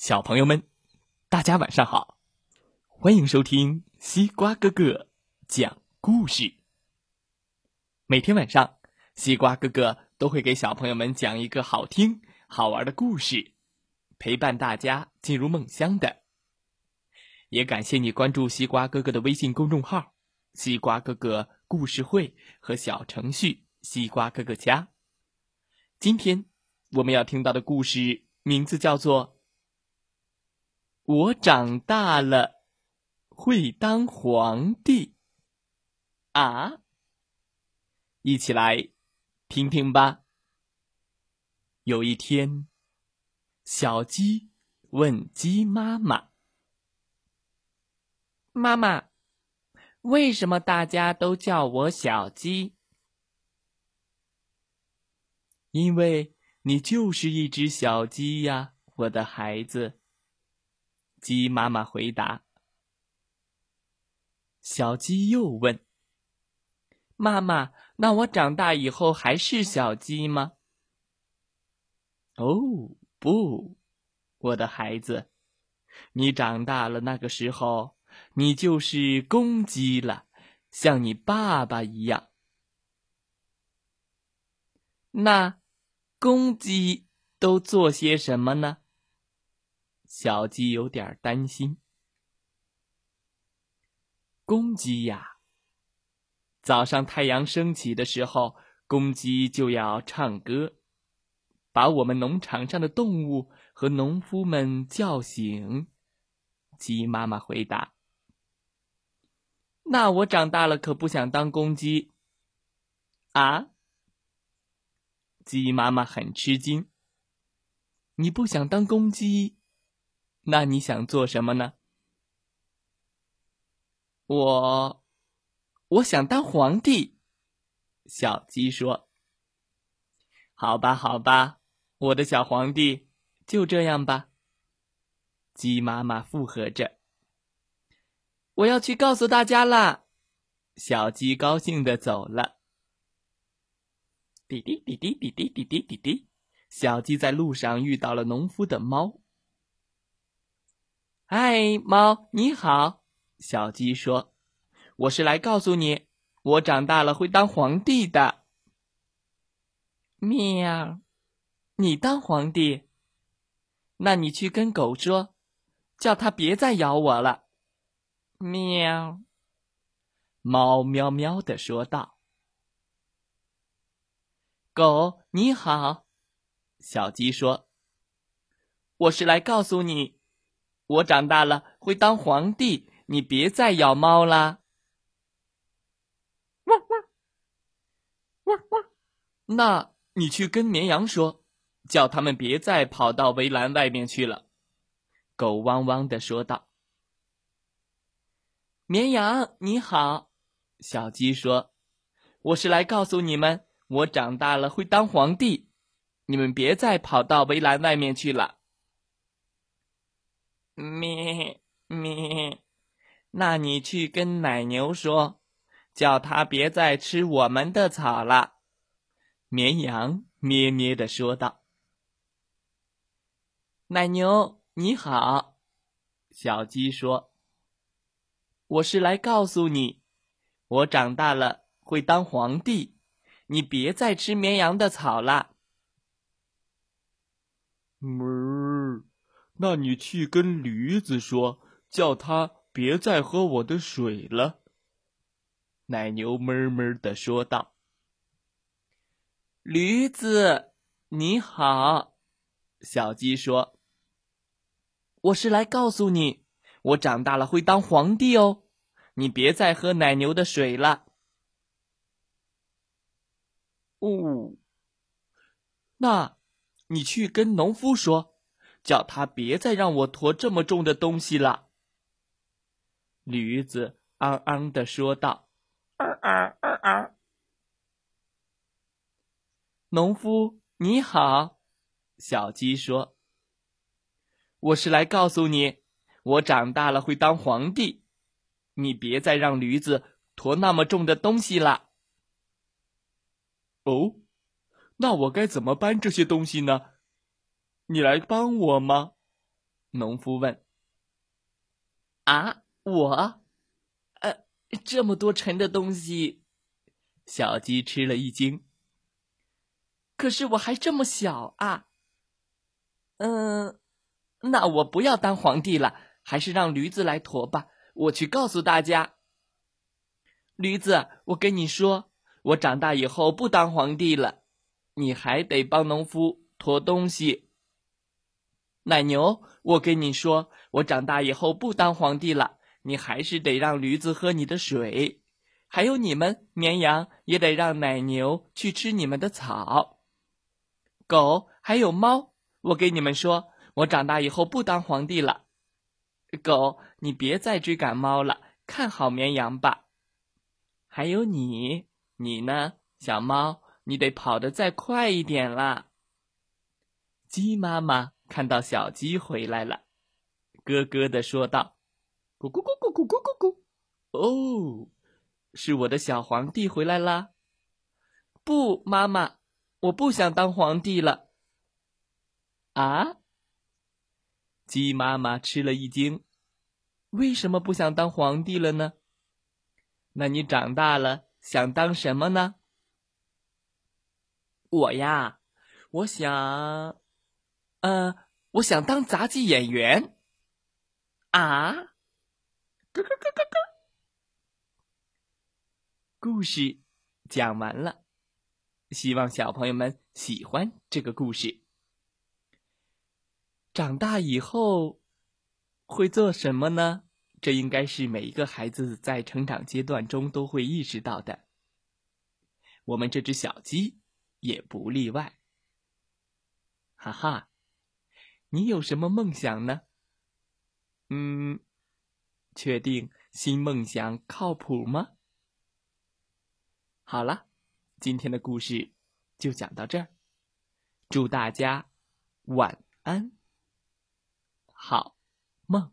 小朋友们，大家晚上好！欢迎收听西瓜哥哥讲故事。每天晚上，西瓜哥哥都会给小朋友们讲一个好听、好玩的故事，陪伴大家进入梦乡的。也感谢你关注西瓜哥哥的微信公众号“西瓜哥哥故事会”和小程序“西瓜哥哥家”。今天我们要听到的故事名字叫做。我长大了，会当皇帝。啊！一起来听听吧。有一天，小鸡问鸡妈妈：“妈妈，为什么大家都叫我小鸡？”“因为你就是一只小鸡呀，我的孩子。”鸡妈妈回答：“小鸡又问，妈妈，那我长大以后还是小鸡吗？”“哦，不，我的孩子，你长大了，那个时候你就是公鸡了，像你爸爸一样。”“那公鸡都做些什么呢？”小鸡有点担心。公鸡呀，早上太阳升起的时候，公鸡就要唱歌，把我们农场上的动物和农夫们叫醒。鸡妈妈回答：“那我长大了可不想当公鸡。”啊！鸡妈妈很吃惊。你不想当公鸡？那你想做什么呢？我，我想当皇帝。小鸡说：“好吧，好吧，我的小皇帝，就这样吧。”鸡妈妈附和着。我要去告诉大家啦！小鸡高兴的走了。滴滴滴滴滴滴滴滴滴滴，小鸡在路上遇到了农夫的猫。嗨，猫你好，小鸡说：“我是来告诉你，我长大了会当皇帝的。”喵，你当皇帝？那你去跟狗说，叫它别再咬我了。喵，猫喵喵的说道。狗你好，小鸡说：“我是来告诉你。”我长大了会当皇帝，你别再咬猫啦！汪汪汪汪！那你去跟绵羊说，叫他们别再跑到围栏外面去了。狗汪汪的说道。绵羊你好，小鸡说：“我是来告诉你们，我长大了会当皇帝，你们别再跑到围栏外面去了。”咩咩，那你去跟奶牛说，叫它别再吃我们的草了。绵羊咩咩的说道。奶牛你好，小鸡说：“我是来告诉你，我长大了会当皇帝，你别再吃绵羊的草了。”哞。那你去跟驴子说，叫他别再喝我的水了。”奶牛哞哞的说道。“驴子，你好。”小鸡说，“我是来告诉你，我长大了会当皇帝哦，你别再喝奶牛的水了。”哦，那你去跟农夫说。叫他别再让我驮这么重的东西了。”驴子昂昂的说道。“农夫你好。”小鸡说，“我是来告诉你，我长大了会当皇帝，你别再让驴子驮那么重的东西了。”“哦，那我该怎么搬这些东西呢？”你来帮我吗？农夫问。啊，我，呃，这么多沉的东西，小鸡吃了一惊。可是我还这么小啊。嗯，那我不要当皇帝了，还是让驴子来驮吧。我去告诉大家。驴子，我跟你说，我长大以后不当皇帝了，你还得帮农夫驮东西。奶牛，我跟你说，我长大以后不当皇帝了，你还是得让驴子喝你的水，还有你们绵羊也得让奶牛去吃你们的草。狗还有猫，我跟你们说，我长大以后不当皇帝了。狗，你别再追赶猫了，看好绵羊吧。还有你，你呢，小猫，你得跑得再快一点啦。鸡妈妈。看到小鸡回来了，咯咯的说道：“咕咕咕咕咕咕咕咕，哦，是我的小皇帝回来啦！”不，妈妈，我不想当皇帝了。啊！鸡妈妈吃了一惊，为什么不想当皇帝了呢？那你长大了想当什么呢？我呀，我想。呃，我想当杂技演员。啊！咯咯咯咯咯！故事讲完了，希望小朋友们喜欢这个故事。长大以后会做什么呢？这应该是每一个孩子在成长阶段中都会意识到的。我们这只小鸡也不例外。哈哈。你有什么梦想呢？嗯，确定新梦想靠谱吗？好了，今天的故事就讲到这儿，祝大家晚安，好梦。